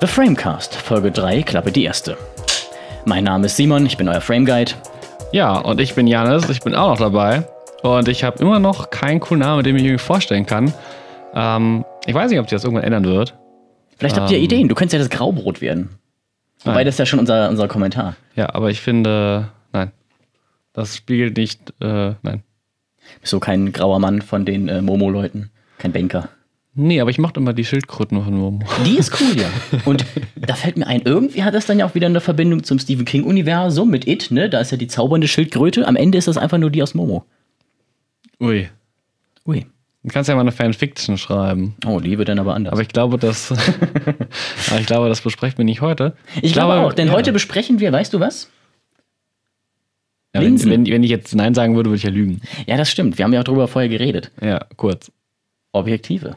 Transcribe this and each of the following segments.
The Framecast, Folge 3, Klappe die erste. Mein Name ist Simon, ich bin euer Frame Guide. Ja, und ich bin Janis, ich bin auch noch dabei. Und ich habe immer noch keinen coolen Namen, den ich mir vorstellen kann. Ähm, ich weiß nicht, ob sich das irgendwann ändern wird. Vielleicht habt ihr Ideen, du könntest ja das Graubrot werden. Wobei, Nein. das ist ja schon unser, unser Kommentar. Ja, aber ich finde, nein. Das spiegelt nicht, äh, nein. Bist so kein grauer Mann von den äh, Momo-Leuten, kein Banker. Nee, aber ich mochte immer die Schildkröten von Momo. Die ist cool, ja. Und da fällt mir ein, irgendwie hat das dann ja auch wieder eine Verbindung zum Stephen King-Universum mit It, ne? Da ist ja die zaubernde Schildkröte. Am Ende ist das einfach nur die aus Momo. Ui. Ui. Du kannst ja mal eine Fanfiction schreiben. Oh, die wird dann aber anders. Aber ich glaube, das, aber ich glaube, das besprechen wir nicht heute. ich glaube auch, denn ja. heute besprechen wir, weißt du was? Ja, wenn, wenn, wenn ich jetzt Nein sagen würde, würde ich ja lügen. Ja, das stimmt. Wir haben ja auch drüber vorher geredet. Ja, kurz. Objektive.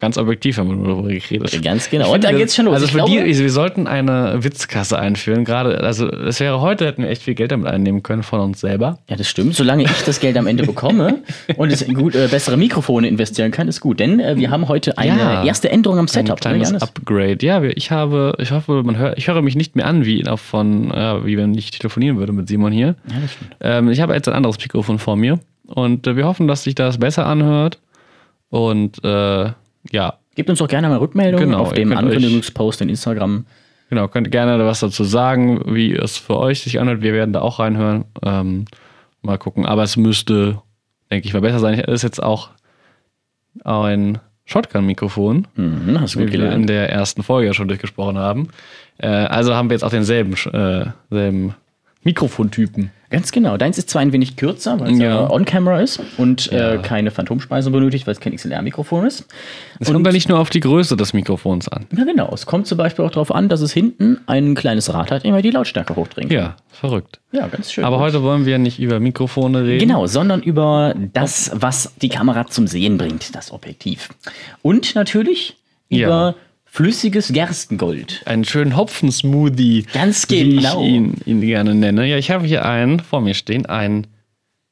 Ganz objektiv haben wir darüber geredet. Ganz genau. Ich Und da finde, geht's schon los. Also Ich für glaube- die, wir sollten eine Witzkasse einführen. Gerade, also es wäre heute, hätten wir echt viel Geld damit einnehmen können von uns selber. Ja, das stimmt. Solange ich das Geld am Ende bekomme und es in gut, äh, bessere Mikrofone investieren kann, ist gut. Denn äh, wir haben heute eine Ja. erste Änderung am Ein Setup. ne, kleines Janis? Upgrade. Ja, ich habe, ich hoffe, man hört, ich höre mich nicht mehr an, wie auch von, äh, wie wenn ich telefonieren würde mit Simon hier. ja, das stimmt. Ähm, ich habe jetzt ein anderes Mikrofon vor mir und äh, wir hoffen, dass sich das besser anhört. Und äh, ja, Gebt uns doch gerne mal Rückmeldung Genau, auf dem Ankündigungspost in Instagram. Genau, könnt gerne was dazu sagen, wie es für euch sich anhört. Wir werden da auch reinhören. Ähm, mal gucken. Aber es müsste, denke ich, mal besser sein. Es ist jetzt auch ein Shotgun-Mikrofon, Mhm, hast du wie gut wir in gelernt. der ersten Folge ja schon durchgesprochen haben. Äh, also haben wir jetzt auch denselben äh, Mikrofontypen. Ganz genau. Deins ist zwar ein wenig kürzer, weil es Ja. ja. on-camera ist und äh, Ja. keine Phantomspeisung benötigt, weil es kein XLR-Mikrofon ist. Es kommt ja nicht nur auf die Größe des Mikrofons an. Ja, genau. Es kommt zum Beispiel auch darauf an, dass es hinten ein kleines Rad hat, man die Lautstärke hochdrehen kann. Ja, verrückt. Ja, ganz schön. Aber heute wollen wir nicht über Mikrofone reden. Genau, sondern über das, was die Kamera zum Sehen bringt, das Objektiv. Und natürlich Ja. Flüssiges Gerstengold. einen schönen Hopfensmoothie. Ganz Wie genau. ich ihn, ihn gerne nenne. Ja, ich habe hier einen vor mir stehen, ein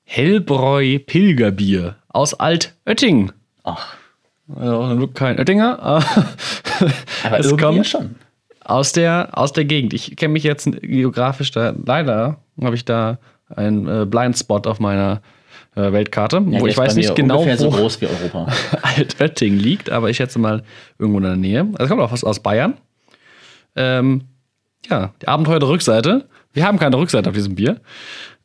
Hellbräu Pilgerbier aus Altötting. Ach, Also kein Oettinger, aber aber es kommt schon. aus der, aus der Gegend. Ich kenne mich jetzt geografisch da, leider habe ich da einen äh, Blindspot auf meiner äh, Weltkarte, Ja, wo ich weiß nicht genau, ungefähr so wo groß wie Europa. Altötting liegt, aber ich schätze mal irgendwo in der Nähe. Also es kommt auch was aus Bayern. Ähm, ja, die Abenteuer der Rückseite. Wir haben keine Rückseite auf diesem Bier.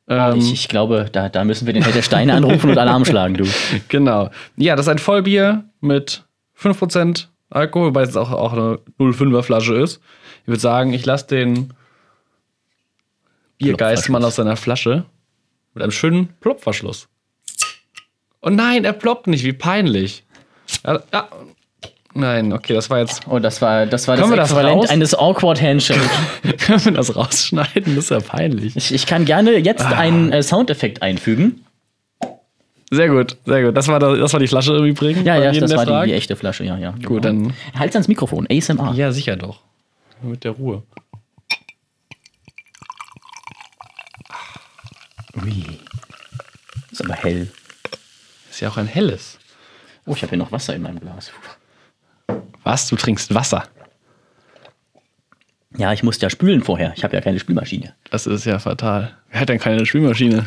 Ähm, ich, ich glaube, da, da müssen wir den Held der Steine anrufen und Alarm schlagen, du. Genau. Ja, das ist ein Vollbier mit 5% Alkohol, weil es auch, auch eine 0,5er Flasche ist. Ich würde sagen, ich lasse den Biergeistmann aus seiner Flasche mit einem schönen Plopverschluss. Oh nein, er ploppt nicht, wie peinlich. Ja, ja. Nein, okay, das war jetzt. Und das war das, war das das Äquivalent raus? eines Awkward Handshake. Können wir das rausschneiden? Das ist ja peinlich. Ich, ich kann gerne jetzt Ah. einen äh, Soundeffekt einfügen. Sehr gut, sehr gut. Das war, das, das war die Flasche im Übrigen. Ja, ja, das war die, die echte Flasche, ja, ja. Gut, dann. Halt's ans Mikrofon, ASMR. Ja, sicher doch. Mit der Ruhe. Ui. Ist aber hell. Ist ja auch ein helles. Oh, ich habe hier noch Wasser in meinem Glas. Was? Du trinkst Wasser? Ja, ich musste ja spülen vorher. Ich habe ja keine Spülmaschine. Das ist ja fatal. Wer hat denn keine Spülmaschine?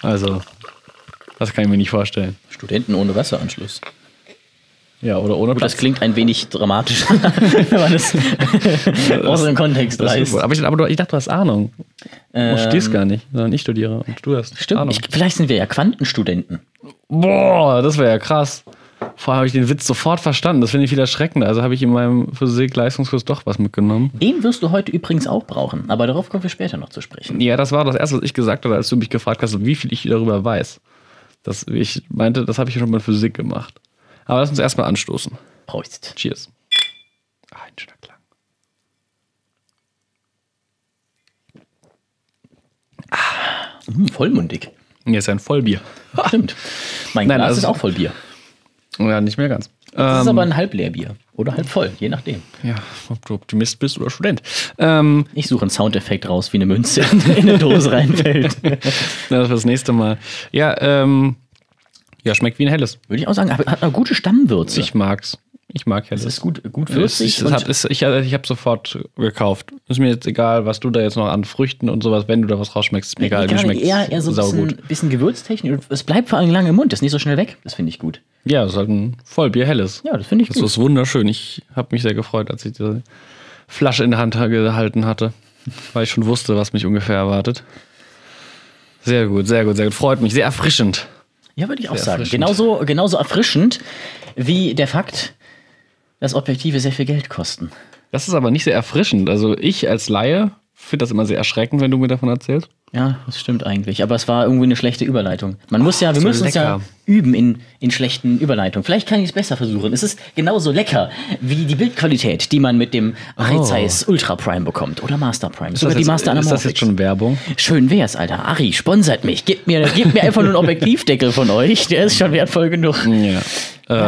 Also, das kann ich mir nicht vorstellen. Studenten ohne Wasseranschluss. Ja, oder ohne Gut, das Platz. klingt ein wenig dramatisch, wenn man das aus dem Kontext Das reißt. aber, ich, aber du, ich dachte, du hast Ahnung. Du Ähm, studierst gar nicht, sondern ich studiere und du hast Stimmt, Ahnung. ich, vielleicht sind wir ja Quantenstudenten. Boah, das wäre ja krass. Vorher habe ich den Witz sofort verstanden. Das finde ich viel erschreckender. Also habe ich in meinem Physik-Leistungskurs doch was mitgenommen. Den wirst du heute übrigens auch brauchen, aber darauf kommen wir später noch zu sprechen. Ja, das war das Erste, was ich gesagt habe, als du mich gefragt hast, wie viel ich darüber weiß. Das, ich meinte, das habe ich schon mal in Physik gemacht. Aber lass uns erstmal anstoßen. Prost. Cheers. Ah, ein schöner Klang. Hm, vollmundig. Hier ist ja ein Vollbier. Stimmt. Mein Nein, Glas also- ist auch voll Bier. Ja, nicht mehr ganz. Das ist aber ein Halbleerbier. Oder halb voll, je nachdem. Ja, ob du Optimist bist oder Student. Ähm, Ich suche einen Soundeffekt raus, wie eine Münze in eine Dose reinfällt. das fürs nächste Mal. Ja, ähm, ja, schmeckt wie ein helles. Würde ich auch sagen, hat eine gute Stammwürze. Ich mag's. Ich mag Das helles. ist gut, gut Es, würzig. es hat, es, ich ich habe sofort gekauft. Ist mir jetzt egal, was du da jetzt noch an Früchten und sowas, wenn du da was rausschmeckst, ist mir egal. Egal, schmeckt eher, eher so ein bisschen, bisschen Gewürztechnik. Es bleibt vor allem lange im Mund, ist nicht so schnell weg. Das finde ich gut. Ja, es ist halt ein Vollbier helles. Ja, das finde ich Das gut. ist wunderschön. Ich habe mich sehr gefreut, als ich diese Flasche in der Hand gehalten hatte, weil ich schon wusste, was mich ungefähr erwartet. Sehr gut, sehr gut, sehr gut. Freut mich. Sehr erfrischend. Ja, würde ich auch sagen. Genauso, genauso erfrischend wie der Fakt, dass Objektive sehr viel Geld kosten. Das ist aber nicht sehr erfrischend. Also ich als Laie finde das immer sehr erschreckend, wenn du mir davon erzählst. Ja, das stimmt eigentlich. Aber es war irgendwie eine schlechte Überleitung. Man muss ja, wir so müssen uns ja lecker. üben in, in schlechten Überleitungen. Vielleicht kann ich es besser versuchen. Es ist genauso lecker wie die Bildqualität, die man mit dem Zeiss Ultra Prime bekommt. Oder Master Prime. Oh. Ist Sogar das, die jetzt, Master ist das jetzt schon Werbung? Schön wär's, Alter. Ari, sponsert mich. Gebt mir, gebt mir einfach nur einen Objektivdeckel von euch. Der ist schon wertvoll genug. Ja.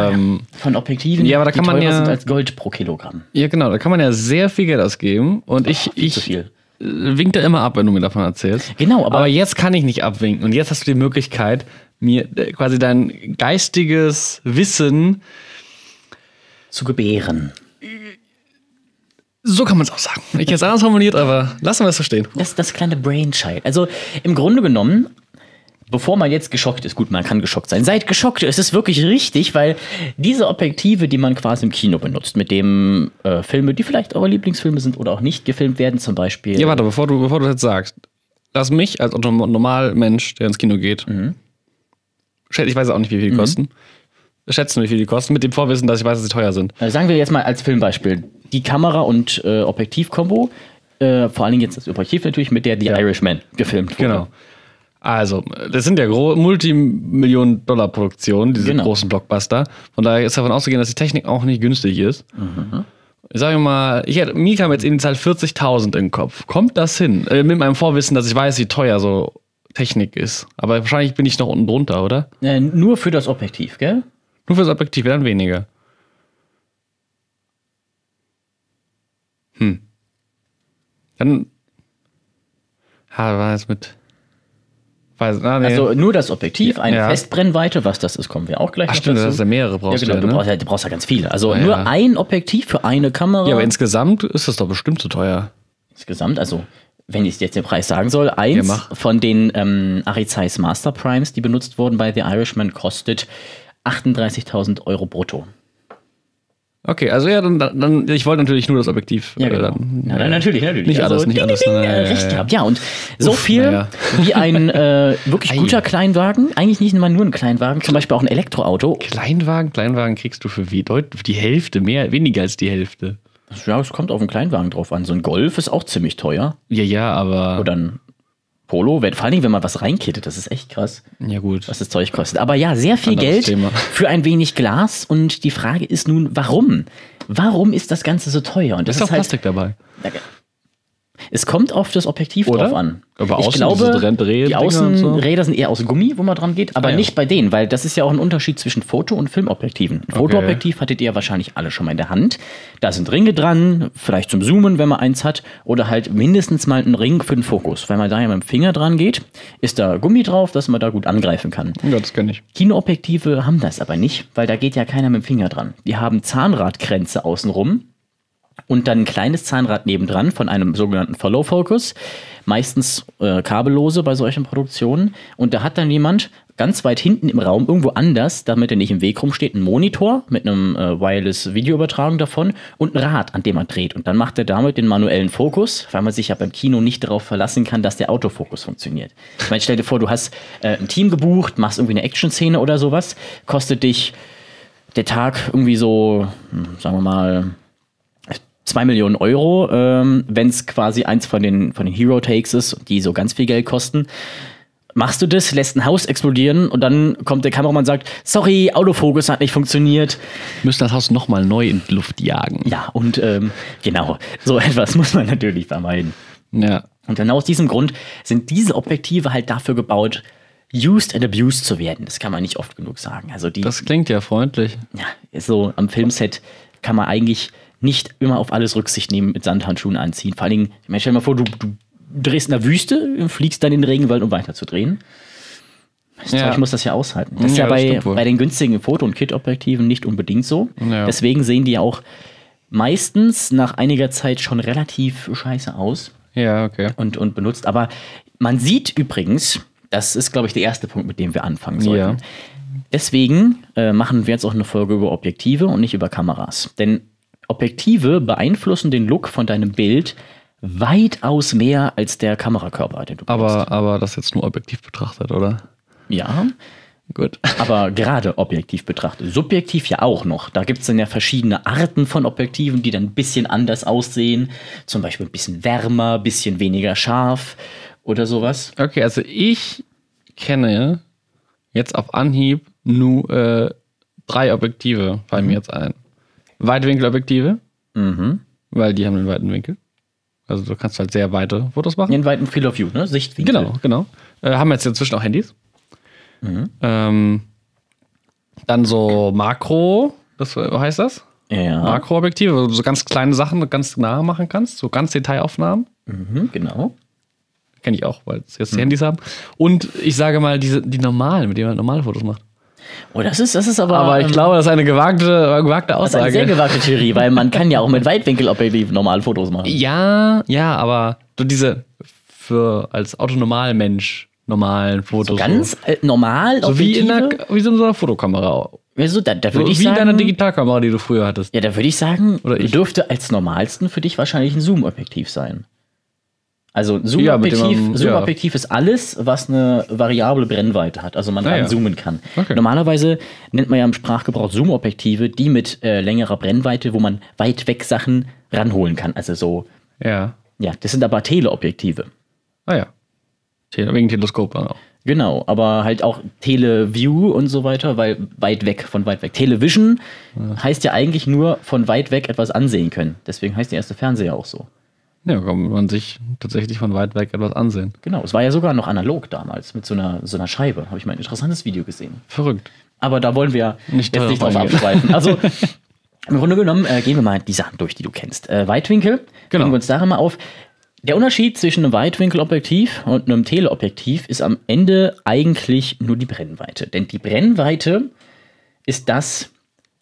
Ähm, Von Objektiven, Ja, aber da die kann man ja- sind als Gold pro Kilogramm. ja, genau. Da kann man ja sehr viel Geld ausgeben. Und ich, ich äh, wink da immer ab, wenn du mir davon erzählst. Genau, aber- aber jetzt kann ich nicht abwinken. Und jetzt hast du die Möglichkeit, mir äh, quasi dein geistiges Wissen, Zu gebären. so kann man es auch sagen. Ich hätte es anders formuliert, aber lassen wir es so stehen. Das ist das kleine Brainchild. Also im Grunde genommen, bevor man jetzt geschockt ist, gut, man kann geschockt sein, seid geschockt, es ist wirklich richtig, weil diese Objektive, die man quasi im Kino benutzt, mit dem äh, Filme, die vielleicht eure Lieblingsfilme sind oder auch nicht gefilmt werden, zum Beispiel. Ja, warte, bevor du, bevor du das jetzt sagst, lass mich als Otto- Normalmensch, der ins Kino geht, schätze, ich weiß auch nicht, wie viel die kosten, schätzen, wie viel die kosten, mit dem Vorwissen, dass ich weiß, dass sie teuer sind. Äh, sagen wir jetzt mal als Filmbeispiel, die Kamera- und äh, Objektiv-Kombo, äh, vor allen Dingen jetzt das Objektiv natürlich, mit der The Irishman gefilmt wurde. Genau. Also, das sind ja Multimillionen-Dollar-Produktionen, diese Genau. großen Blockbuster. Von daher ist davon auszugehen, dass die Technik auch nicht günstig ist. Ich sage mal, ich hätte, mir kam jetzt in die Zahl 40.000 in den Kopf. Kommt das hin? Äh, mit meinem Vorwissen, dass ich weiß, wie teuer so Technik ist. Aber wahrscheinlich bin ich noch unten drunter, oder? Äh, nur für das Objektiv, gell? Nur fürs Objektiv, dann weniger. Hm. Dann. Ha, war jetzt mit. Weiß, ah, nee. Also nur das Objektiv, eine Ja. Festbrennweite, was das ist, kommen wir auch gleich Ach stimmt, dazu. das ist ja mehrere brauchst ja, genau, du, du, ne? brauchst ja, du brauchst ja ganz viele. Also Ja, nur ein Objektiv für eine Kamera. Ja, aber insgesamt ist das doch bestimmt zu teuer. insgesamt, also wenn ich jetzt den Preis sagen soll, eins Ja, von den ähm, Ari Zeiss Master Primes, die benutzt wurden bei The Irishman, kostet 38.000 Euro brutto. Okay, also ja, dann, dann ich wollte natürlich nur das Objektiv. Ja, äh, genau. dann, Ja, dann natürlich, natürlich. Nicht Also, alles, nicht ding, alles. ding, Ja, äh, ja, recht ja. gehabt. Ja, und so Uff, viel naja. wie ein äh, wirklich guter Kleinwagen, eigentlich nicht mal nur ein Kleinwagen, zum Beispiel auch ein Elektroauto. Kleinwagen, Kleinwagen kriegst du für wie deut die Hälfte, mehr, weniger als die Hälfte. Ja, es kommt auf einen Kleinwagen drauf an. So ein Golf ist auch ziemlich teuer. Ja, ja, aber. Oder ein Polo, wenn, vor allen Dingen, wenn man was reinkittet, das ist echt krass, ja, gut. was das Zeug kostet. Aber ja, sehr viel Anderes Geld Thema. für ein wenig Glas. Und die Frage ist nun, warum? Warum ist das Ganze so teuer? Und das ist auch ist halt, Plastik dabei. Es kommt auf das Objektiv Oder? drauf an. Aber ich glaube, die und so? Außenräder sind eher aus Gummi, wo man dran geht, aber Ah, ja. nicht bei denen, weil das ist ja auch ein Unterschied zwischen Foto- und Filmobjektiven. Ein Fotoobjektiv hattet ihr wahrscheinlich alle schon mal in der Hand. Da sind Ringe dran, vielleicht zum Zoomen, wenn man eins hat, oder halt mindestens mal ein Ring für den Fokus. Wenn man da ja mit dem Finger dran geht, ist da Gummi drauf, dass man da gut angreifen kann. Ja, das kenne ich. Kinoobjektive haben das aber nicht, weil da geht ja keiner mit dem Finger dran. Die haben Zahnradkränze außenrum und dann ein kleines Zahnrad nebendran von einem sogenannten Follow Focus, meistens äh, kabellose bei solchen Produktionen. Und da hat dann jemand ganz weit hinten im Raum, irgendwo anders, damit er nicht im Weg rumsteht, einen Monitor mit einem äh, Wireless-Videoübertragung davon und ein Rad, an dem er dreht. Und dann macht er damit den manuellen Fokus, weil man sich ja beim Kino nicht darauf verlassen kann, dass der Autofokus funktioniert. Ich meine, stell dir vor, du hast äh, ein Team gebucht, machst irgendwie eine Action-Szene oder sowas, kostet dich der Tag irgendwie so, hm, sagen wir mal, 2 Millionen Euro, ähm, wenn es quasi eins von den, von den Hero-Takes ist, die so ganz viel Geld kosten. Machst du das, lässt ein Haus explodieren und dann kommt der Kameramann und sagt, sorry, Autofokus hat nicht funktioniert. Müssen das Haus nochmal neu in die Luft jagen. Ja, und ähm, genau, so etwas muss man natürlich vermeiden. Ja. Und genau aus diesem Grund sind diese Objektive halt dafür gebaut, used and abused zu werden. Das kann man nicht oft genug sagen. Also die, Das klingt ja freundlich. ja, so am Filmset kann man eigentlich nicht immer auf alles Rücksicht nehmen, mit Sandhandschuhen anziehen. Vor allen Dingen, ich meine, stell dir mal vor, du, du drehst in der Wüste, fliegst dann in den Regenwald, um weiterzudrehen. Ja. Zeug muss das ja aushalten. Das ist Ja, ja, bei, bei den günstigen Foto- und Kit-Objektiven nicht unbedingt so. Ja. Deswegen sehen die auch meistens nach einiger Zeit schon relativ scheiße aus Ja, okay. und, und benutzt. Aber man sieht übrigens, das ist, glaube ich, der erste Punkt, mit dem wir anfangen sollten. Ja. Deswegen äh, machen wir jetzt auch eine Folge über Objektive und nicht über Kameras. Denn Objektive beeinflussen den Look von deinem Bild weitaus mehr als der Kamerakörper, den du benutzt. Aber, aber das jetzt nur objektiv betrachtet, oder? Ja, Gut. aber gerade objektiv betrachtet. Subjektiv ja auch noch. Da gibt es dann ja verschiedene Arten von Objektiven, die dann ein bisschen anders aussehen. Zum Beispiel ein bisschen wärmer, ein bisschen weniger scharf oder sowas. Okay, also ich kenne jetzt auf Anhieb nur äh, drei Objektive, fallen mir jetzt ein. Weitwinkelobjektive, Mhm. weil die haben einen weiten Winkel. Also du kannst halt sehr weite Fotos machen. In weiten Field of View, ne? Sichtwinkel. Genau, genau. Äh, haben jetzt inzwischen auch Handys. Ähm, dann so Makro, das äh, heißt das? Ja, Makroobjektive, wo du so ganz kleine Sachen ganz nah machen kannst, so ganz Detailaufnahmen. mhm, genau. Kenne ich auch, weil sie jetzt die Handys haben. Und ich sage mal, diese, die normalen, mit denen man normale Fotos macht. Oh, das ist, das ist aber. Aber ich ähm, glaube, das ist eine gewagte, gewagte das ist eine sehr Aussage. gewagte Theorie, weil man kann ja auch mit Weitwinkelobjektiv normal Fotos machen. Ja, ja, aber du diese für als Autonormalmensch normalen Fotos. Ganz äh, normal so, so wie in einer, wie so in so einer Fotokamera. Also, da, da So, würde wie ich in deiner Digitalkamera, die du früher hattest. Ja, da würde ich sagen, Oder ich. dürfte als normalsten für dich wahrscheinlich ein Zoom-Objektiv sein. Also ein Ja, Zoom-Objektiv man- Zoom-Objektiv ist alles, was eine variable Brennweite hat, also man Ah, ja. zoomen kann. Okay. Normalerweise nennt man ja im Sprachgebrauch Zoom-Objektive, die mit äh, längerer Brennweite, wo man weit weg Sachen ranholen kann. Also so, Ja. ja, das sind aber Teleobjektive. Ah ja. Tele- Wegen Teleskop auch. Genau, aber halt auch Teleview und so weiter, weil weit weg, von weit weg. Television heißt ja eigentlich nur von weit weg etwas ansehen können. Deswegen heißt der erste Fernseher auch so. Ja, kann man sich tatsächlich von weit weg etwas ansehen. Genau, es war ja sogar noch analog damals mit so einer, so einer Scheibe. Habe ich mal ein interessantes Video gesehen. Verrückt. Aber da wollen wir Nicht jetzt nicht drauf abschweifen. Also im Grunde genommen äh, gehen wir mal die Sachen durch, die du kennst. Äh, Weitwinkel, Genau. gucken wir uns darin mal auf. Der Unterschied zwischen einem Weitwinkelobjektiv und einem Teleobjektiv ist am Ende eigentlich nur die Brennweite. Denn die Brennweite ist das,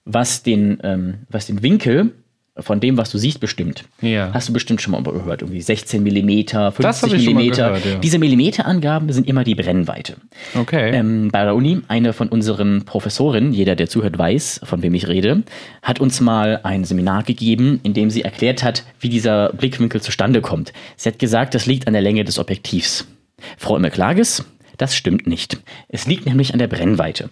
was den, ähm, was den Winkel von dem, was du siehst, bestimmt. Ja. Hast du bestimmt schon mal gehört. Irgendwie 16 Millimeter, Das 50 hab ich schon mal Millimeter. gehört, ja. Diese Millimeterangaben sind immer die Brennweite. Okay. Ähm, bei der Uni, eine von unseren Professorinnen, jeder, der zuhört, weiß, von wem ich rede, hat uns mal ein Seminar gegeben, in dem sie erklärt hat, wie dieser Blickwinkel zustande kommt. Sie hat gesagt, das liegt an der Länge des Objektivs. Frau Imme-Klages, das stimmt nicht. Es liegt nämlich an der Brennweite.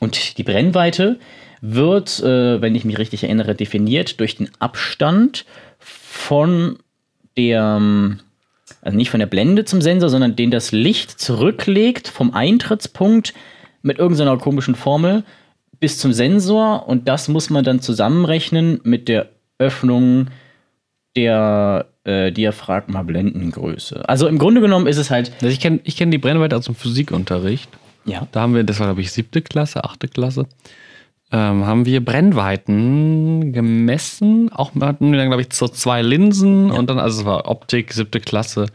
Und die Brennweite wird, äh, wenn ich mich richtig erinnere, definiert durch den Abstand von der, also nicht von der Blende zum Sensor, sondern den das Licht zurücklegt vom Eintrittspunkt mit irgendeiner komischen Formel bis zum Sensor und das muss man dann zusammenrechnen mit der Öffnung der äh, Diaphragma-Blendengröße. Also im Grunde genommen ist es halt, Also ich kenne ich kenn die Brennweite aus dem Physikunterricht. ja, Da haben wir, das war glaube ich siebte Klasse, achte Klasse, ähm, haben wir Brennweiten gemessen. Auch hatten wir dann glaube ich so zwei Linsen und dann, also es war Optik, siebte Klasse.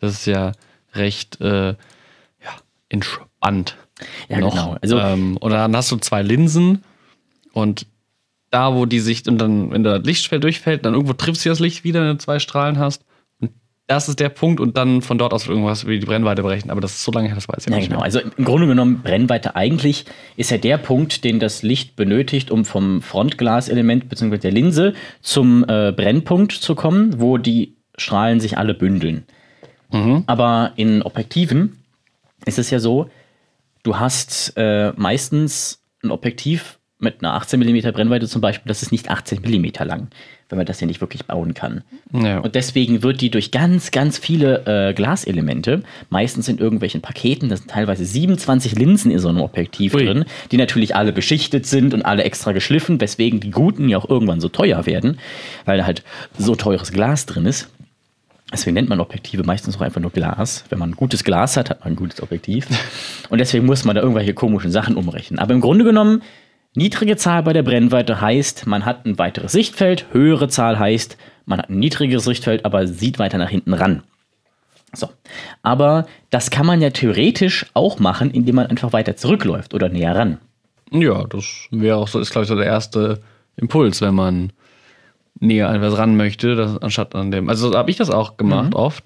Das ist ja recht äh, ja, entspannt. Ja, genau. Also- ähm, und dann hast du zwei Linsen und da, wo die sich, und dann, wenn das Lichtfeld durchfällt, dann irgendwo triffst du das Licht wieder, wenn du zwei Strahlen hast. Das ist der Punkt und dann von dort aus irgendwas wie die Brennweite berechnen. Aber das ist so lange her, das weiß ich Ja, nicht genau. mehr. Also im Grunde genommen, Brennweite eigentlich ist ja der Punkt, den das Licht benötigt, um vom Frontglaselement bzw. der Linse zum äh, Brennpunkt zu kommen, wo die Strahlen sich alle bündeln. Aber in Objektiven ist es ja so, du hast äh, meistens ein Objektiv mit einer 18 mm Brennweite zum Beispiel, das ist nicht 18 mm lang, wenn man das ja nicht wirklich bauen kann. Ja. Und deswegen wird die durch ganz, ganz viele äh, Glaselemente, meistens in irgendwelchen Paketen, da sind teilweise 27 Linsen in so einem Objektiv Ui. drin, die natürlich alle beschichtet sind und alle extra geschliffen, weswegen die guten ja auch irgendwann so teuer werden, weil da halt so teures Glas drin ist. Deswegen nennt man Objektive meistens auch einfach nur Glas. Wenn man ein gutes Glas hat, hat man ein gutes Objektiv. Und deswegen muss man da irgendwelche komischen Sachen umrechnen. Aber im Grunde genommen, niedrige Zahl bei der Brennweite heißt, man hat ein weiteres Sichtfeld. Höhere Zahl heißt, man hat ein niedrigeres Sichtfeld, aber sieht weiter nach hinten ran. So. Aber das kann man ja theoretisch auch machen, indem man einfach weiter zurückläuft oder näher ran. Ja, das wäre auch so, ist glaube ich so der erste Impuls, wenn man näher an was ran möchte, das, anstatt an dem. Also habe ich das auch gemacht, oft.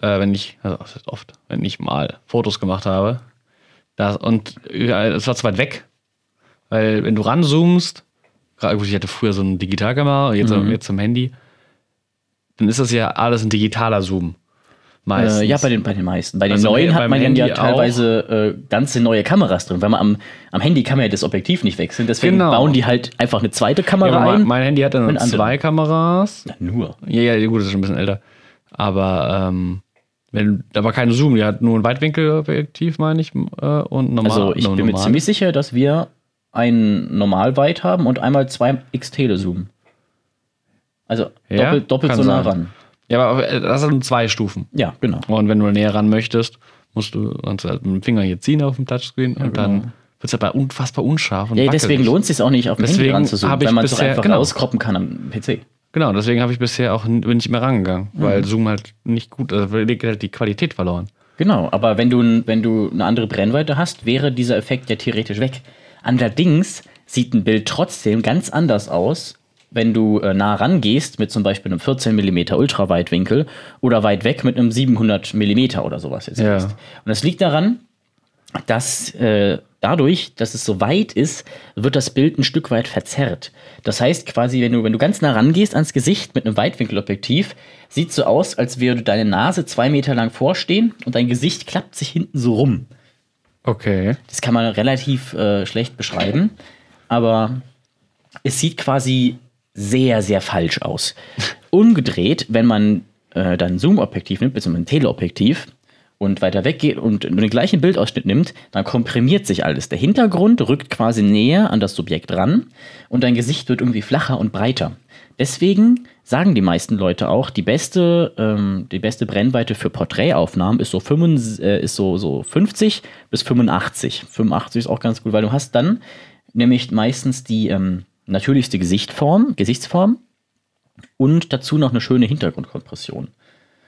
Äh, wenn ich, also oft, wenn ich mal Fotos gemacht habe. Das, und es war zu weit weg. Weil wenn du ranzoomst, gut, ich hatte früher so eine Digitalkamera, jetzt, jetzt zum Handy, dann ist das ja alles ein digitaler Zoom. Meistens. Äh, ja, bei den, bei den meisten. Bei den Also neuen hat man dann ja Handy teilweise äh, ganze neue Kameras drin, weil man am, am Handy kann man ja das Objektiv nicht wechseln. Deswegen Genau. bauen die halt einfach eine zweite Kamera ja, ein. mein Handy hat dann zwei Kameras. Na, nur. Ja, ja, gut, das ist schon ein bisschen älter. Aber ähm, wenn, da war kein Zoom, die hat nur ein Weitwinkelobjektiv, meine ich, äh, und normal. Also ich bin mir ziemlich sicher, dass wir ein Normalweit haben und einmal zwei X-Telezoom. Also Ja? doppelt, doppelt so nah sein. ran. Ja, aber äh, das sind zwei Stufen. Ja, genau. Und wenn du näher ran möchtest, musst du sonst halt mit dem Finger hier ziehen auf dem Touchscreen und dann wird es aber unfassbar unscharf und genau. Ja, wackelig. deswegen lohnt es sich auch nicht, auf dem Handy Deswegen ranzuzoomen, hab ich weil man es einfach genau. rauskroppen kann am PC. Genau, deswegen habe ich bisher auch n- bin ich mehr rangegangen, Mhm. weil Zoom halt nicht gut, also geht halt die Qualität verloren. Genau, aber wenn du, wenn du eine andere Brennweite hast, wäre dieser Effekt ja theoretisch weg. Allerdings sieht ein Bild trotzdem ganz anders aus, wenn du äh, nah rangehst mit zum Beispiel einem 14 mm Ultraweitwinkel oder weit weg mit einem 700 mm oder sowas jetzt. Ja. Und das liegt daran, dass äh, dadurch, dass es so weit ist, wird das Bild ein Stück weit verzerrt. Das heißt quasi, wenn du, wenn du ganz nah rangehst ans Gesicht mit einem Weitwinkelobjektiv, sieht so aus, als würde deine Nase zwei Meter lang vorstehen und dein Gesicht klappt sich hinten so rum. Okay. Das kann man relativ äh, schlecht beschreiben, aber es sieht quasi sehr, sehr falsch aus. Umgedreht, wenn man äh, dann ein Zoom-Objektiv nimmt, beziehungsweise ein Teleobjektiv und weiter weggeht und den gleichen Bildausschnitt nimmt, dann komprimiert sich alles. Der Hintergrund rückt quasi näher an das Subjekt ran und dein Gesicht wird irgendwie flacher und breiter. Deswegen sagen die meisten Leute auch, die beste, ähm, die beste Brennweite für Porträtaufnahmen ist so, 55, äh, ist so, so 50 bis 85. 85 ist auch ganz gut, weil du hast dann nämlich meistens die ähm, natürlichste Gesichtform, Gesichtsform und dazu noch eine schöne Hintergrundkompression.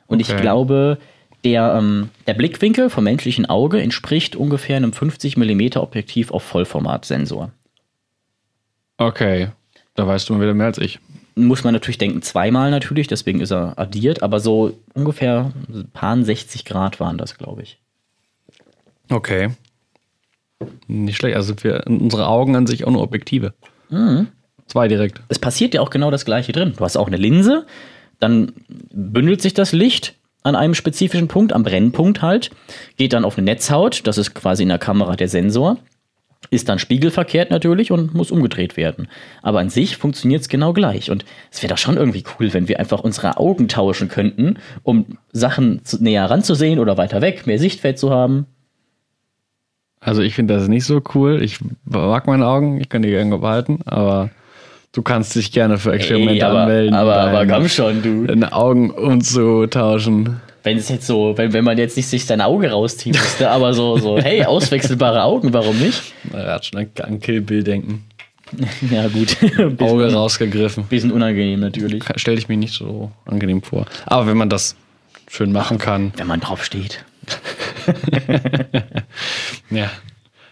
Und ich Okay. glaube, der, ähm, der Blickwinkel vom menschlichen Auge entspricht ungefähr einem 50 mm Objektiv auf Vollformatsensor. Okay. Da weißt du mal wieder mehr als ich. Muss man natürlich denken, zweimal natürlich, deswegen ist er addiert, aber so ungefähr ein paar 60 Grad waren das, glaube ich. Okay. Nicht schlecht. Also wir unsere Augen an sich auch nur Objektive. Mhm. Zwei direkt. Es passiert ja auch genau das gleiche drin. Du hast auch eine Linse, dann bündelt sich das Licht an einem spezifischen Punkt, am Brennpunkt halt, geht dann auf eine Netzhaut, das ist quasi in der Kamera der Sensor, ist dann spiegelverkehrt natürlich und muss umgedreht werden. Aber an sich funktioniert es genau gleich. Und es wäre doch schon irgendwie cool, wenn wir einfach unsere Augen tauschen könnten, um Sachen zu, näher ranzusehen oder weiter weg, mehr Sichtfeld zu haben. Also ich finde das nicht so cool. Ich mag meine Augen, ich kann die gerne behalten, aber du kannst dich gerne für Experimente Ey, aber, anmelden. aber, aber komm schon, du. Deine Augen umzutauschen. Wenn es jetzt so, wenn, wenn man jetzt nicht sich sein Auge rausziehen müsste, aber so, so, hey, auswechselbare Augen, warum nicht? Er hat schon an, Kill Bill denken. Ja, gut. Auge rausgegriffen. bisschen unangenehm natürlich. Stelle ich mir nicht so angenehm vor. Aber wenn man das schön machen kann, Wenn man drauf steht. ja,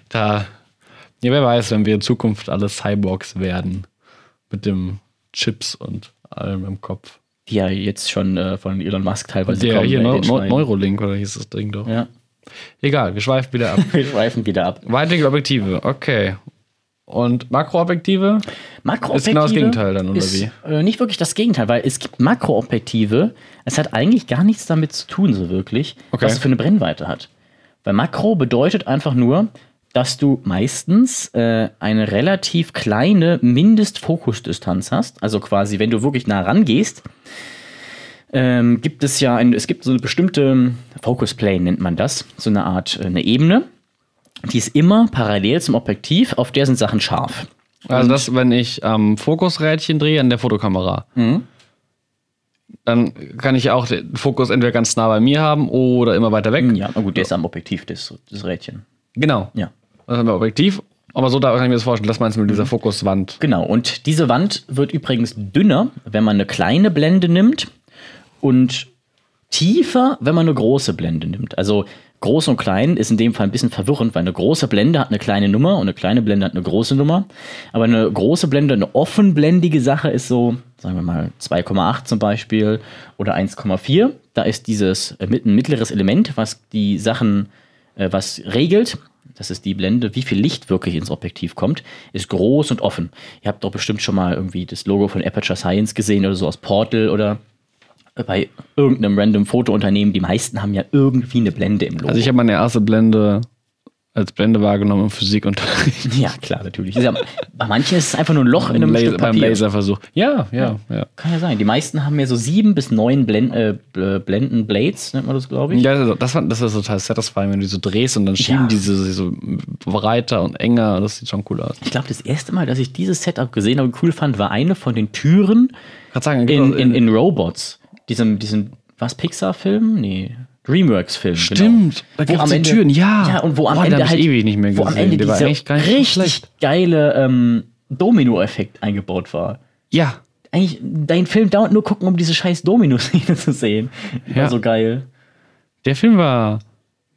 da, ja, wer weiß, wenn wir in Zukunft alle Cyborgs werden. Mit dem Chips und allem im Kopf. Die ja jetzt schon äh, von Elon Musk teilweise Der kommen. hier, in Neu Neu. Neurolink, oder hieß das Ding doch? Ja. Egal, wir schweifen wieder ab. Wir schweifen wieder ab. Weitwinkelobjektive, okay. Und Makroobjektive? Makroobjektive Ist genau das Gegenteil dann, oder ist, wie? Äh, nicht wirklich das Gegenteil, weil es gibt Makroobjektive. Es hat eigentlich gar nichts damit zu tun, so wirklich, Okay. was es für eine Brennweite hat. Weil Makro bedeutet einfach nur, dass du meistens äh, eine relativ kleine Mindestfokusdistanz hast. Also quasi, wenn du wirklich nah rangehst, ähm, gibt es ja ein, es gibt so eine bestimmte Focus Plane, nennt man das, so eine Art, äh, eine Ebene. Die ist immer parallel zum Objektiv, auf der sind Sachen scharf. Also das, wenn ich am Fokusrädchen drehe an der Fotokamera, Mhm. dann kann ich auch den Fokus entweder ganz nah bei mir haben oder immer weiter weg. Ja, na gut, der ist am Objektiv, das, das Rädchen. Genau. Ja. Das haben wir Objektiv. Aber so da kann ich mir das vorstellen. Das meinst du mit Mhm. dieser Fokuswand. Genau, und diese Wand wird übrigens dünner, wenn man eine kleine Blende nimmt und tiefer, wenn man eine große Blende nimmt. Also groß und klein ist in dem Fall ein bisschen verwirrend, weil eine große Blende hat eine kleine Nummer und eine kleine Blende hat eine große Nummer. Aber eine große Blende, eine offenblendige Sache ist so, sagen wir mal 2,8 zum Beispiel oder 1,4. Da ist dieses äh, ein mittleres Element, was die Sachen, äh, was regelt. Das ist die Blende, wie viel Licht wirklich ins Objektiv kommt, ist groß und offen. Ihr habt doch bestimmt schon mal irgendwie das Logo von Aperture Science gesehen oder so aus Portal oder bei irgendeinem random Fotounternehmen, die meisten haben ja irgendwie eine Blende im Logo. Also ich habe meine erste Blende als Blende wahrgenommen im Physikunterricht. ja, klar, natürlich. Ja, bei manchen ist es einfach nur ein Loch in einem Laser, Stück beim Papier. Laserversuch. Ja, ja, ja. Kann ja sein. Die meisten haben ja so sieben bis neun Blend, äh, Blendenblades, nennt man das, glaube ich. Ja, das, war- das ist total satisfying, wenn du die so drehst und dann schieben Ja. diese so breiter und enger. Das sieht schon cool aus. Ich glaube, das erste Mal, dass ich dieses Setup gesehen habe und cool fand, war eine von den Türen sagen, in, in, in Robots. Diesem, diesem, was, Pixar-Film? Nee, Dreamworks-Film. Stimmt, da Wo gibt's am die Ende, Türen, ja. Ja, und wo am Boah, Ende halt, ewig nicht mehr wo am gesehen. Ende Der war dieser richtig schlecht. geile ähm, Domino-Effekt eingebaut war. ja, Eigentlich, dein Film dauert nur gucken, um diese scheiß Domino-Szene zu sehen. War Ja. so geil. der Film war,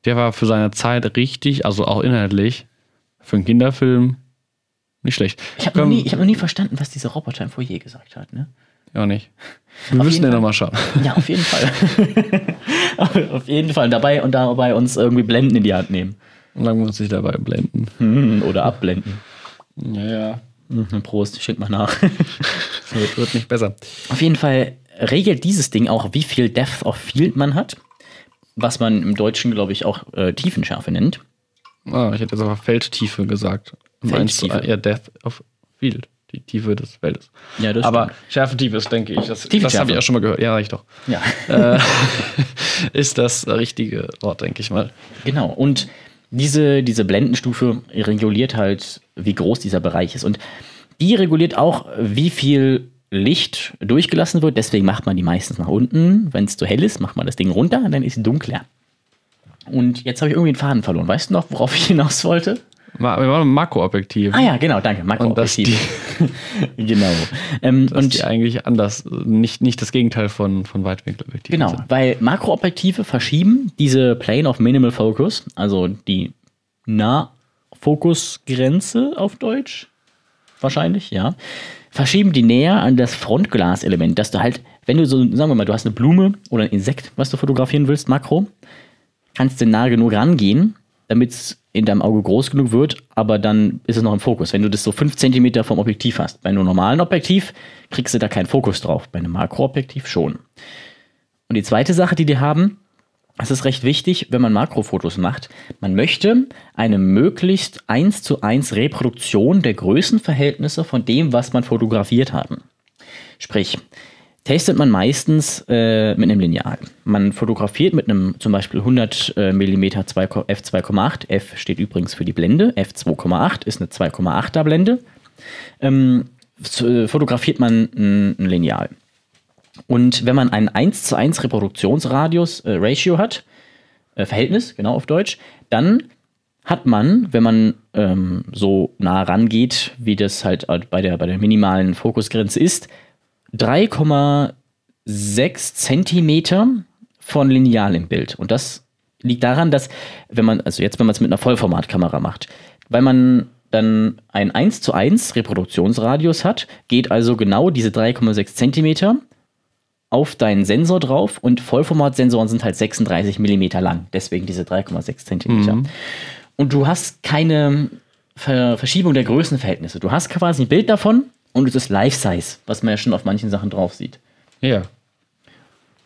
der war für seine Zeit richtig, also auch inhaltlich, für einen Kinderfilm nicht schlecht. Ich habe noch, Komm, nie- ich hab noch nie verstanden, was dieser Roboter im Foyer gesagt hat. Ne? Ja, nicht. Wir Auf müssen Fall. nochmal schauen. Ja, auf jeden Fall. auf jeden Fall. Dabei und dabei uns irgendwie Blenden in die Hand nehmen. Und dann muss ich dabei blenden. Hm, Oder abblenden. Ja, ja. Mhm, Prost, schenk mal nach. Wird, wird nicht besser. Auf jeden Fall regelt dieses Ding auch, wie viel Depth of Field man hat. Was man im Deutschen, glaube ich, auch äh, Tiefenschärfe nennt. Ah, ich hätte jetzt aber Feldtiefe gesagt. Meinst du Feldtiefe. eher Death of Field, die Tiefe des Feldes. Ja, das aber stimmt. Schärfentiefe ist, denke ich, das, das habe ich auch schon mal gehört. Ja, reicht doch. Ja, Äh, ist das richtige Wort, denke ich mal. genau. Und diese, diese Blendenstufe reguliert halt, wie groß dieser Bereich ist. Und die reguliert auch, wie viel Licht durchgelassen wird. Deswegen macht man die meistens nach unten. Wenn es zu hell ist, macht man das Ding runter, dann ist es dunkler. Und jetzt habe ich irgendwie den Faden verloren. Weißt du noch, worauf ich hinaus wollte? Wir waren Makroobjektiv. Ah ja, genau, danke. Makroobjektiv. genau. Ähm, dass und die eigentlich anders, nicht, nicht das Gegenteil von, von Weitwinkelobjektiven Genau, sind. weil Makroobjektive verschieben diese Plane of Minimal Focus, also die Nahfokusgrenze auf Deutsch, wahrscheinlich, ja, verschieben die näher an das Frontglaselement, dass du halt, wenn du so, sagen wir mal, du hast eine Blume oder ein Insekt, was du fotografieren willst, Makro, kannst du nah genug rangehen, damit es in deinem Auge groß genug wird, aber dann ist es noch im Fokus. Wenn du das so 5 cm vom Objektiv hast. Bei einem normalen Objektiv kriegst du da keinen Fokus drauf, bei einem Makroobjektiv schon. Und die zweite Sache, die die haben, das ist recht wichtig, wenn man Makrofotos macht. Man möchte eine möglichst 1 zu 1 Reproduktion der Größenverhältnisse von dem, was man fotografiert haben. Sprich, testet man meistens äh, mit einem Lineal. Man fotografiert mit einem zum Beispiel 100 äh, mm 2, f2,8. F steht übrigens für die Blende. f2,8 ist eine 2,8er Blende. Ähm, äh, fotografiert man ein, ein Lineal. Und wenn man einen 1 zu 1 Reproduktionsradius, äh, Ratio hat, äh, Verhältnis, genau auf Deutsch, dann hat man, wenn man ähm, so nah rangeht, wie das halt bei der, bei der minimalen Fokusgrenze ist, 3,6 Zentimeter von Lineal im Bild. Und das liegt daran, dass, wenn man, also jetzt, wenn man es mit einer Vollformatkamera macht, weil man dann einen 1 zu 1 Reproduktionsradius hat, geht also genau diese 3,6 Zentimeter auf deinen Sensor drauf und Vollformatsensoren sind halt 36 Millimeter lang, deswegen diese 3,6 Zentimeter. Und du hast keine Ver Verschiebung der Größenverhältnisse. Du hast quasi ein Bild davon und es ist Life-Size, was man ja schon auf manchen Sachen drauf sieht. Ja.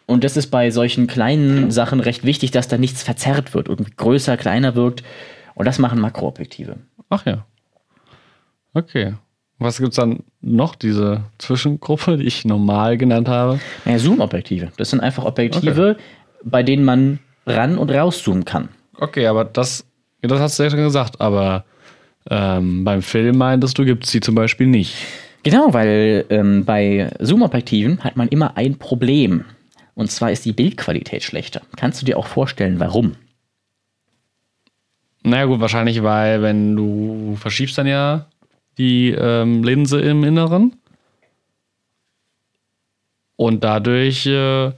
Und das ist bei solchen kleinen Sachen recht wichtig, dass da nichts verzerrt wird, irgendwie größer, kleiner wirkt. Und das machen Makroobjektive. Ach ja. Okay. Was gibt es dann noch, diese Zwischengruppe, die ich normal genannt habe? Naja, Zoom-Objektive. Das sind einfach Objektive, bei denen man ran- und rauszoomen kann. Okay, aber das, das hast du ja schon gesagt, aber ähm, beim Film meintest du, gibt es die zum Beispiel nicht. Genau, weil ähm, bei Zoom-Objektiven hat man immer ein Problem. Und zwar ist die Bildqualität schlechter. Kannst du dir auch vorstellen, warum? Naja gut, wahrscheinlich, weil wenn du verschiebst dann ja die ähm, Linse im Inneren und dadurch äh,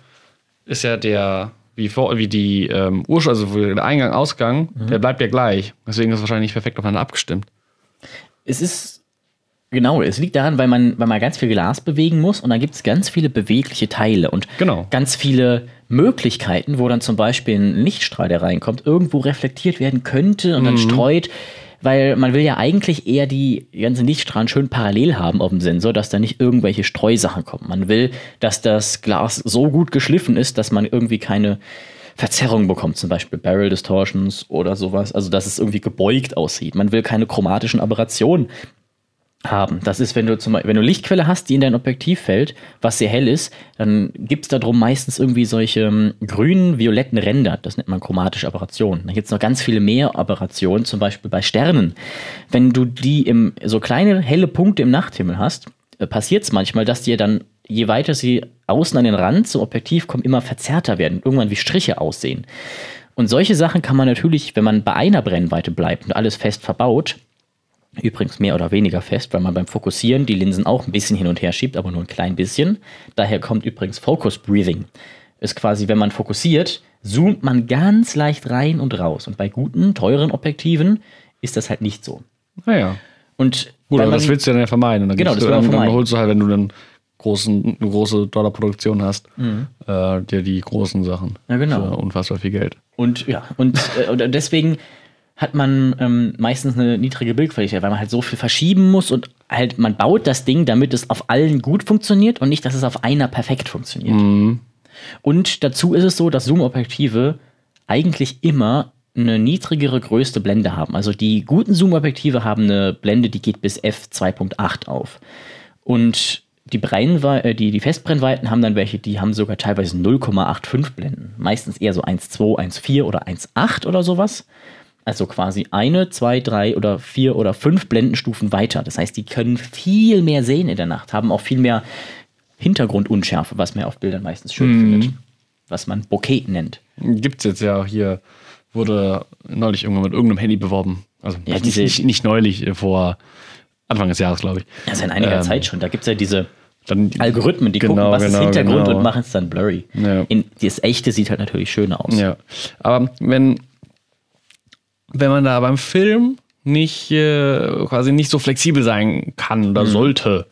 ist ja der, wie, vor, wie die ähm, Ursprung, also der Eingang, Ausgang, Mhm. der bleibt ja gleich. Deswegen ist es wahrscheinlich nicht perfekt aufeinander abgestimmt. Es ist, genau, es liegt daran, weil man, weil man ganz viel Glas bewegen muss und dann gibt es ganz viele bewegliche Teile und Genau. ganz viele Möglichkeiten, wo dann zum Beispiel ein Lichtstrahl, der reinkommt, irgendwo reflektiert werden könnte und dann streut. Weil man will ja eigentlich eher die ganzen Lichtstrahlen schön parallel haben auf dem Sensor, dass da nicht irgendwelche Streusachen kommen. Man will, dass das Glas so gut geschliffen ist, dass man irgendwie keine Verzerrung bekommt, zum Beispiel Barrel Distortions oder sowas, also dass es irgendwie gebeugt aussieht. Man will keine chromatischen Aberrationen haben. Das ist, wenn du zum wenn du Lichtquelle hast, die in dein Objektiv fällt, was sehr hell ist, dann gibt es darum meistens irgendwie solche ähm, grünen, violetten Ränder. Das nennt man chromatische Aberrationen. Dann gibt es noch ganz viele mehr Aberrationen, zum Beispiel bei Sternen. Wenn du die im so kleine helle Punkte im Nachthimmel hast, passiert es manchmal, dass dir dann, je weiter sie außen an den Rand zum Objektiv kommen, immer verzerrter werden, irgendwann wie Striche aussehen. Und solche Sachen kann man natürlich, wenn man bei einer Brennweite bleibt und alles fest verbaut, Übrigens mehr oder weniger fest, weil man beim Fokussieren die Linsen auch ein bisschen hin und her schiebt, aber nur ein klein bisschen. Daher kommt übrigens Focus Breathing. Ist quasi, wenn man fokussiert, zoomt man ganz leicht rein und raus. Und bei guten, teuren Objektiven ist das halt nicht so. Naja. Und Gut, aber man- das willst du ja dann vermeiden. Dann, Genau, das du, dann, dann vermeiden. holst du halt, wenn du dann großen, eine große Dollarproduktion hast, Mhm. äh, dir die großen Sachen. Ja, genau. Für unfassbar viel Geld. Und ja, und, äh, und deswegen hat man ähm, meistens eine niedrige Bildqualität, weil man halt so viel verschieben muss und halt man baut das Ding, damit es auf allen gut funktioniert und nicht, dass es auf einer perfekt funktioniert. Und dazu ist es so, dass Zoom-Objektive eigentlich immer eine niedrigere größte Blende haben. Also die guten Zoom-Objektive haben eine Blende, die geht bis f2.8 auf. Und die, Brennwei äh, die, die Festbrennweiten haben dann welche, die haben sogar teilweise 0,85 Blenden. Meistens eher so 1,2, 1,4 oder 1,8 oder sowas. Also quasi eine, zwei, drei oder vier oder fünf Blendenstufen weiter. Das heißt, die können viel mehr sehen in der Nacht, haben auch viel mehr Hintergrundunschärfe, was man ja auf Bildern meistens schön findet. Was man Bokeh nennt. Gibt's jetzt ja auch hier, wurde neulich irgendwann mit irgendeinem Handy beworben. Also Ja, nicht, diese- nicht, nicht neulich, äh, vor Anfang des Jahres, glaube ich. Ist in einiger Ähm, Zeit schon. Da gibt es ja diese Dann Algorithmen, die Genau, gucken, was genau, ist Hintergrund genau. und machen es dann blurry. Ja. In, das echte sieht halt natürlich schöner aus. Ja. Aber wenn, wenn man da beim Film nicht äh, quasi nicht so flexibel sein kann Mhm. oder sollte,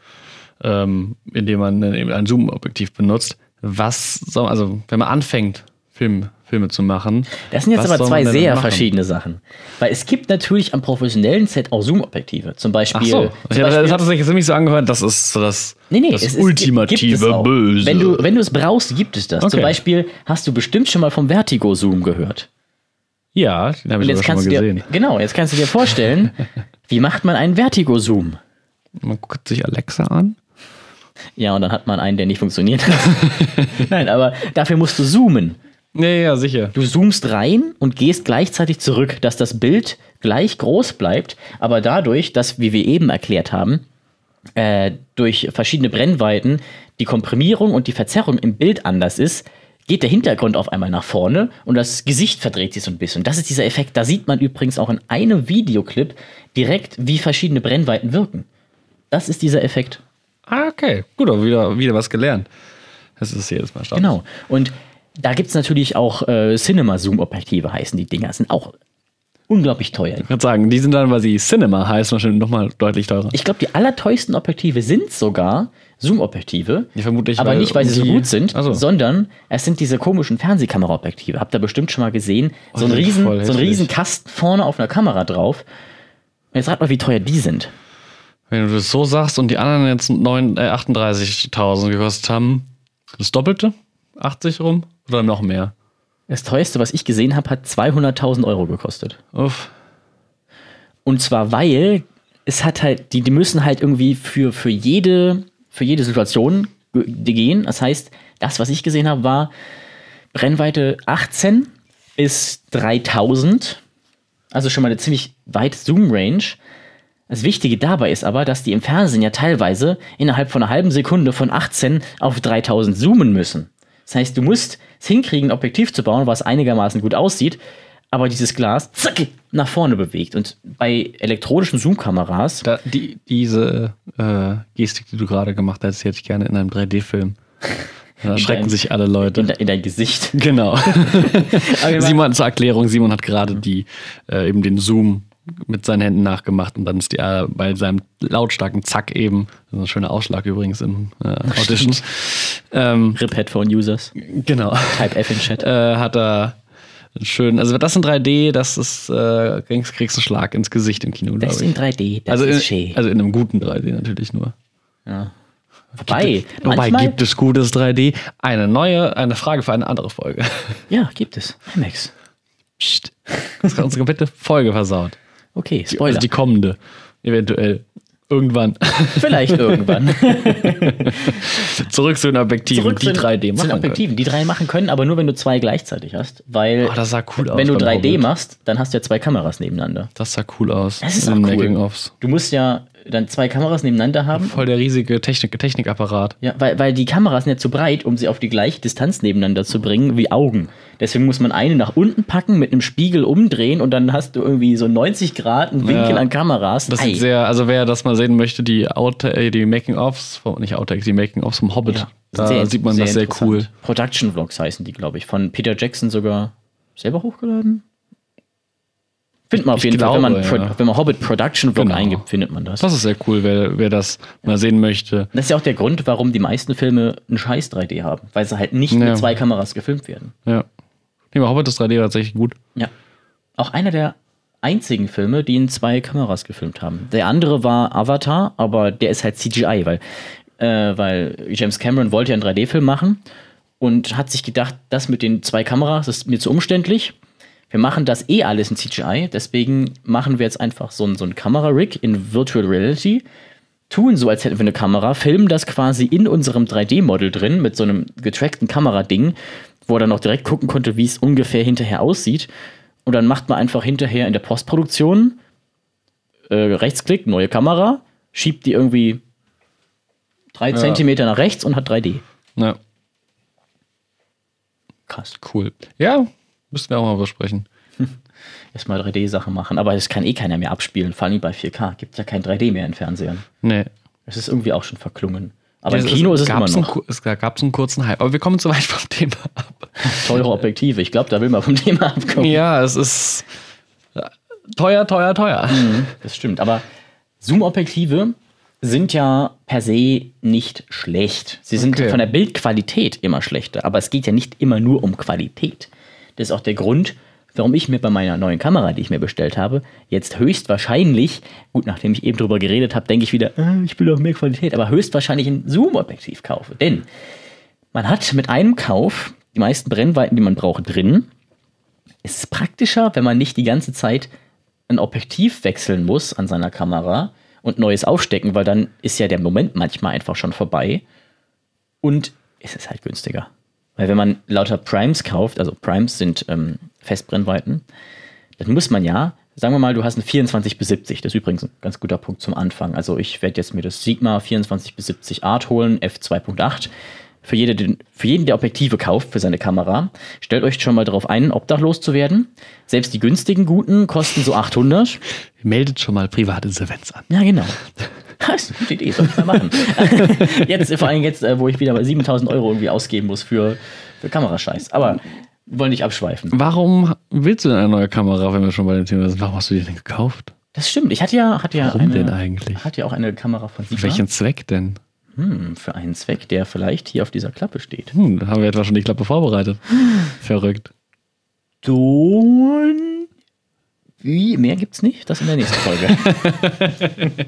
ähm, indem man eben ein Zoom-Objektiv benutzt, was soll, also wenn man anfängt, Film, Filme zu machen. Das sind jetzt aber zwei sehr machen? verschiedene Sachen. Weil es gibt natürlich am professionellen Set auch Zoom-Objektive. Zum Beispiel. Ach so, zum ja, das Beispiel hat sich jetzt nämlich so angehört, das ist so das, Nee, nee, das es ultimative es. Böse. Wenn du, wenn du es brauchst, gibt es das. Okay. Zum Beispiel hast du bestimmt schon mal vom Vertigo-Zoom gehört. Ja, den habe ich jetzt schon mal du dir, gesehen. genau, jetzt kannst du dir vorstellen, wie macht man einen Vertigo-Zoom? Man guckt sich Alexa an. Ja, und dann hat man einen, der nicht funktioniert. Nein, aber dafür musst du zoomen. Ja, ja, sicher. Du zoomst rein und gehst gleichzeitig zurück, dass das Bild gleich groß bleibt, aber dadurch, dass, wie wir eben erklärt haben, äh, durch verschiedene Brennweiten die Komprimierung und die Verzerrung im Bild anders ist, geht der Hintergrund auf einmal nach vorne und das Gesicht verdreht sich so ein bisschen. Das ist dieser Effekt. Da sieht man übrigens auch in einem Videoclip direkt, wie verschiedene Brennweiten wirken. Das ist dieser Effekt. Ah, okay. Gut, aber wieder, wieder was gelernt. Das ist jedes Mal stark. Genau. Und da gibt es natürlich auch äh, Cinema-Zoom-Objektive, heißen die Dinger. Sind auch unglaublich teuer. Ich würde sagen, die sind dann, weil sie Cinema heißen, wahrscheinlich nochmal deutlich teurer. Ich glaube, die allerteuersten Objektive sind sogar Zoom-Objektive. Ja, vermutlich, aber weil nicht, weil sie so gut sind, so. sondern es sind diese komischen Fernsehkameraobjektive. Habt ihr bestimmt schon mal gesehen? So ein, sind riesen, so ein riesen Kasten vorne auf einer Kamera drauf. Und jetzt rat mal, wie teuer die sind. Wenn du das so sagst und die anderen jetzt 9, äh, 38.000 gekostet haben, das Doppelte? 80 rum? Oder noch mehr? Das teuerste, was ich gesehen habe, hat 200.000 Euro gekostet. Uff. Und zwar, weil es hat halt, die, die müssen halt irgendwie für, für, jede, für jede Situation ge- gehen. Das heißt, das, was ich gesehen habe, war Brennweite 18 bis 3000. Also schon mal eine ziemlich weite Zoom-Range. Das Wichtige dabei ist aber, dass die im Fernsehen ja teilweise innerhalb von einer halben Sekunde von 18 auf 3000 zoomen müssen. Das heißt, du musst es hinkriegen, ein Objektiv zu bauen, was einigermaßen gut aussieht, aber dieses Glas zack, nach vorne bewegt. Und bei elektronischen Zoom-Kameras, die, diese äh, Gestik, die du gerade gemacht hast, hätte ich gerne in einem 3D-Film. Da erschrecken dein- sich alle in, Leute. de, in dein Gesicht. Genau. Simon, zur Erklärung, Simon hat gerade die, äh, eben den Zoom mit seinen Händen nachgemacht und dann ist die äh, bei seinem lautstarken Zack eben, das ist ein schöner Ausschlag übrigens im äh, Audition, ähm, RIP Headphone-Users. genau, Type F in Chat. äh, hat er schön, also das in 3D, das ist, äh, kriegst, kriegst einen Schlag ins Gesicht im Kino, Das in ich. 3D, das Also ist in, schön. also in einem guten 3D natürlich nur. ja. Wobei, Wobei, manchmal, gibt es gutes 3D? Eine neue, eine Frage für eine andere Folge. ja, gibt es. IMAX. Psst. Das hat unsere komplette Folge versaut. Okay, Spoiler. Also die kommende. Eventuell. Irgendwann. Vielleicht irgendwann. Zurück zu den Objektiven, Zurück die zu den- 3D zu den machen können. Objektiven, die 3 machen können, aber nur wenn du zwei gleichzeitig hast. Weil Oh, das sah cool aus wenn du beim 3D Hobbit. machst, dann hast du ja zwei Kameras nebeneinander. Das sah cool aus. Das ist auch cool. Du musst ja dann zwei Kameras nebeneinander haben. Voll der riesige Technik Technikapparat. Ja, weil, weil die Kameras sind ja zu breit, um sie auf die gleiche Distanz nebeneinander zu bringen wie Augen. Deswegen muss man eine nach unten packen, mit einem Spiegel umdrehen und dann hast du irgendwie so 90 Grad einen Winkel Ja. an Kameras. Das Ei. sieht sehr, also wer das mal sehen möchte, die, äh, die Making-ofs, nicht Outtakes, die Making-ofs vom Hobbit, Ja, da sehr- sieht man das sehr cool. Production Vlogs heißen die, glaube ich. Von Peter Jackson sogar selber hochgeladen. Findet man auf Ich jeden Fall, wenn man, glaube, ja. wenn man Hobbit Production Vlog Genau. eingibt, findet man das. Das ist sehr cool, wer, wer das mal sehen möchte. Das ist ja auch der Grund, warum die meisten Filme einen scheiß 3D haben, weil sie halt nicht Ja. mit zwei Kameras gefilmt werden. Ja. Nee, aber Hobbit ist 3D tatsächlich gut. Ja. Auch einer der einzigen Filme, die in zwei Kameras gefilmt haben. Der andere war Avatar, aber der ist halt CGI, weil, äh, weil James Cameron wollte ja einen 3D-Film machen und hat sich gedacht, das mit den zwei Kameras ist mir zu umständlich. Wir machen das eh alles in CGI, deswegen machen wir jetzt einfach so ein, so ein Kamera-Rig in Virtual Reality, tun so, als hätten wir eine Kamera, filmen das quasi in unserem 3D-Model drin mit so einem getrackten Kamerading, wo er dann auch direkt gucken konnte, wie es ungefähr hinterher aussieht. Und dann macht man einfach hinterher in der Postproduktion äh, Rechtsklick, neue Kamera, schiebt die irgendwie drei Zentimeter nach rechts und hat 3D. Ja, Krass. cool. Ja, müssen wir auch mal besprechen. Erstmal 3D-Sachen machen. Aber das kann eh keiner mehr abspielen, vor allem bei 4K. Gibt ja kein 3D mehr in Fernsehern. Nee. Das ist irgendwie auch schon verklungen. Aber im Es- Kino ist es immer noch. Einen, es gab einen kurzen Hype. Aber wir kommen zu weit vom Thema ab. Teure Objektive. Ich glaube, da will man vom Thema abkommen. Ja, es ist äh, teuer, teuer, teuer. Das stimmt. Aber Zoom-Objektive sind ja per se nicht schlecht. Sie sind Okay. von der Bildqualität immer schlechter. Aber es geht ja nicht immer nur um Qualität. Das ist auch der Grund, warum ich mir bei meiner neuen Kamera, die ich mir bestellt habe, jetzt höchstwahrscheinlich, gut, nachdem ich eben drüber geredet habe, denke ich wieder, äh, ich will doch mehr Qualität, aber höchstwahrscheinlich ein Zoom-Objektiv kaufe. Denn man hat mit einem Kauf die meisten Brennweiten, die man braucht, drin. Es ist praktischer, wenn man nicht die ganze Zeit ein Objektiv wechseln muss an seiner Kamera und neues aufstecken, weil dann ist ja der Moment manchmal einfach schon vorbei. Und es ist halt günstiger. Weil wenn man lauter Primes kauft, also Primes sind ähm, Festbrennweiten, dann muss man ja, sagen wir mal, du hast eine 24 bis 70. Das ist übrigens ein ganz guter Punkt zum Anfang. Also ich werde jetzt mir das Sigma 24 bis 70 Art holen, f2.8. Für, jede, für jeden, der Objektive kauft für seine Kamera, stellt euch schon mal darauf ein, obdachlos zu werden. Selbst die günstigen guten kosten so 800. Meldet schon mal Privatinsolvenz an. Ja, genau. Das ist eine gute Idee, soll ich mal machen. jetzt, vor allem jetzt, äh, wo ich wieder mal 7000 Euro irgendwie ausgeben muss für, für Kamerascheiß. Aber wollen nicht abschweifen. Warum willst du denn eine neue Kamera, wenn wir schon bei dem Thema sind? Warum hast du die denn gekauft? Das stimmt. Ich hatte ja, hatte ja Warum eine, denn eigentlich? hatte ja auch eine Kamera von Für Sigma. welchen Zweck denn? Hm, für einen Zweck, der vielleicht hier auf dieser Klappe steht. Hm, da haben wir etwa schon die Klappe vorbereitet. Verrückt. Don. Mehr gibt's nicht? Das in der nächsten Folge.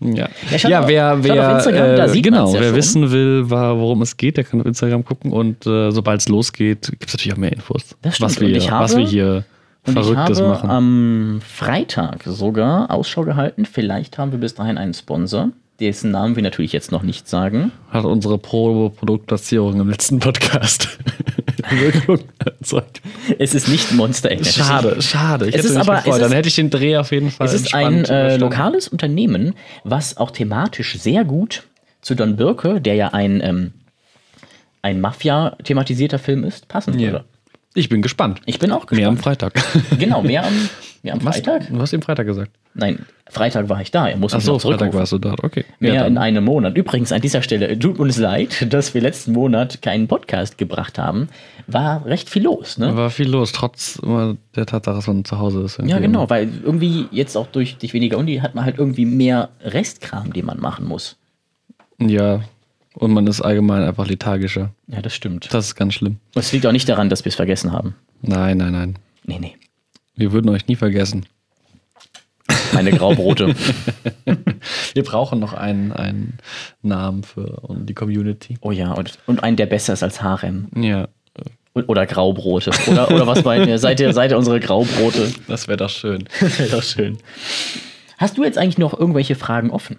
Ja, Ja, ja auf- wer, wer, auf Instagram, da äh, genau, ja wer schon. wissen will, worum es geht, der kann auf Instagram gucken und äh, sobald es losgeht, gibt es natürlich auch mehr Infos. Was wir, ich was habe- wir hier Verrücktes habe machen. am Freitag sogar Ausschau gehalten. Vielleicht haben wir bis dahin einen Sponsor, dessen Namen wir natürlich jetzt noch nicht sagen. Hat unsere Probe-Produktplatzierung im letzten Podcast Wirkung erzeugt. Es ist nicht Monster Energy. Schade, schade. Ich Es hätte ist aber- gefreut. Dann hätte ich den Dreh auf jeden Fall Es ist ein äh, lokales Unternehmen, was auch thematisch sehr gut zu Don Birke, der ja ein, ähm, ein Mafia-thematisierter Film ist, passen Ja. würde. Ich bin gespannt. Ich bin auch Mehr am gespannt. Freitag. Genau, mehr am, Ja, am Was? Freitag? Du hast ihm Freitag gesagt. Nein, Freitag war ich da. Er muss Ach mich so, noch Freitag warst du dort. Okay. Mehr ja, in einem Monat. Übrigens an dieser Stelle, tut uns leid, dass wir letzten Monat keinen Podcast gebracht haben. War recht viel los, ne? war viel los, trotz immer der Tatsache, dass man zu Hause ist. Ja, genau, weil irgendwie jetzt auch durch, durch weniger Uni hat man halt irgendwie mehr Restkram, den man machen muss. Ja, und man ist allgemein einfach lethargischer. Ja, das stimmt. Das ist ganz schlimm. Und es liegt auch nicht daran, dass wir es vergessen haben. Nein, nein, nein. Nee, nee. Wir würden euch nie vergessen. Meine Graubrote. Wir brauchen noch einen, einen Namen für die Community. oh ja, und, und einen, der besser ist als Harem. Ja, Und- Oder Graubrote. Oder, oder was meint ihr? Seid ihr, seid ihr unsere Graubrote? das wäre doch schön. Das wäre doch schön. Hast du jetzt eigentlich noch irgendwelche Fragen offen?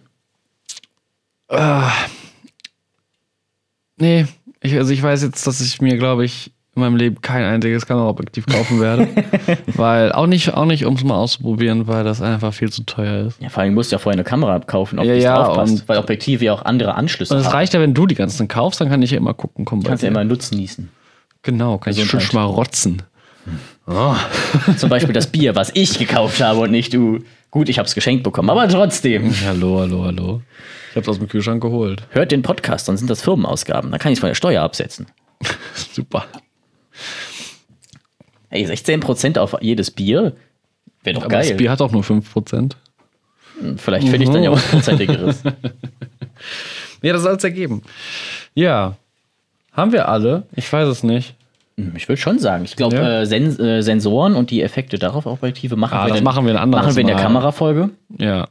Nee, ich, also ich weiß jetzt, dass ich mir, glaube ich, in meinem Leben kein einziges Kameraobjektiv kaufen werde. weil auch nicht, auch nicht, um es mal auszuprobieren, weil das einfach viel zu teuer ist. Ja, vor allem musst du ja vorher eine Kamera kaufen, ob Ja, die ja, draufpasst. Weil Objektive ja auch andere Anschlüsse Und es haben. reicht ja, wenn du die ganzen kaufst, dann kann ich ja immer gucken. Komm, Kannst ja immer Nutzen nießen. Genau, kann ich schon Gesundheit. schmarotzen. Zum Beispiel das Bier, was ich gekauft habe und nicht du. Gut, ich habe es geschenkt bekommen, aber trotzdem. Hallo, hallo, hallo. Ich hab's aus dem Kühlschrank geholt. Hört den Podcast, dann sind das Firmenausgaben. Dann kann ich es von der Steuer absetzen. Super. Hey, 16% auf jedes Bier? Wäre doch Aber geil. das Bier hat auch nur 5%. Vielleicht finde ich dann ja was Prozentigeres. Ja, das soll es ergeben. Ja. Haben wir alle? Ich weiß es nicht. Hm, Ich würde schon sagen. Ich glaube, Ja. äh, Sen äh, Sensoren und die Effekte darauf Objektive machen Ah, wir das dann- machen wir ein anderes machen wir in der. Kamerafolge. Ja.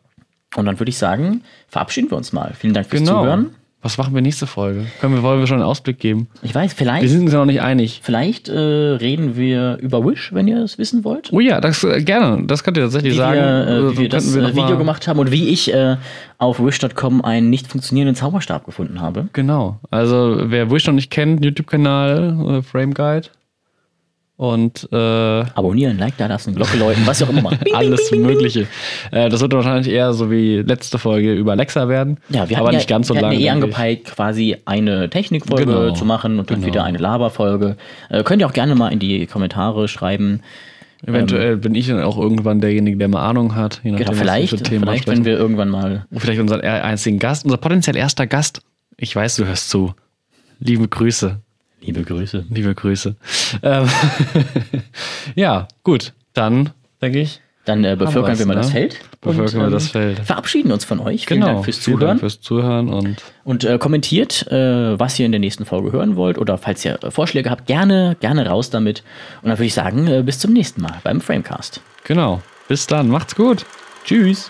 Und dann würde ich sagen, verabschieden wir uns mal. Vielen Dank fürs Genau. Zuhören. Was machen wir nächste Folge? Können wir, wollen wir schon einen Ausblick geben? Ich weiß, Wir vielleicht, sind uns ja noch nicht einig. vielleicht äh, reden wir über Wish, wenn ihr es wissen wollt. Oh ja, das äh, gerne. Das könnt ihr tatsächlich Wie sagen. wir, äh, Also, wie wir das äh, noch Video gemacht haben und wie ich äh, auf Wish.com einen nicht funktionierenden Zauberstab gefunden habe. Genau. Also, wer Wish noch nicht kennt, YouTube-Kanal, äh, Frame Guide. Und äh, Abonnieren, Like da lassen, Glocke läuten, was auch immer. Bing, alles bing, bing. Mögliche. Äh, das wird wahrscheinlich eher so wie letzte Folge über Alexa werden. Ja, wir aber hatten nicht ja, ganz so wir lange. ja eh angepeilt, quasi eine Technikfolge Genau. zu machen und dann Genau. wieder eine Laberfolge. Äh, könnt ihr auch gerne mal in die Kommentare schreiben. Eventuell bin ich dann auch irgendwann derjenige, der mal Ahnung hat. Je nachdem, Genau, wir vielleicht, vielleicht wenn wir irgendwann mal. Vielleicht unseren er- einzigen Gast, unser potenziell erster Gast. Ich weiß, du hörst zu. Liebe Grüße. Liebe Grüße. Liebe Grüße. Ähm, ja, gut. Dann, denke ich, Dann äh, bevölkern wir mal ne? das Feld. bevölkern wir das Feld. Verabschieden uns von euch. Vielen Genau. Dank fürs Vielen Zuhören. Dank fürs Zuhören und Und äh, kommentiert, äh, was ihr in der nächsten Folge hören wollt. Oder falls ihr äh, Vorschläge habt, gerne, gerne raus damit. Und dann würde ich sagen, äh, bis zum nächsten Mal beim Framecast. genau. Bis dann. Macht's gut. Tschüss.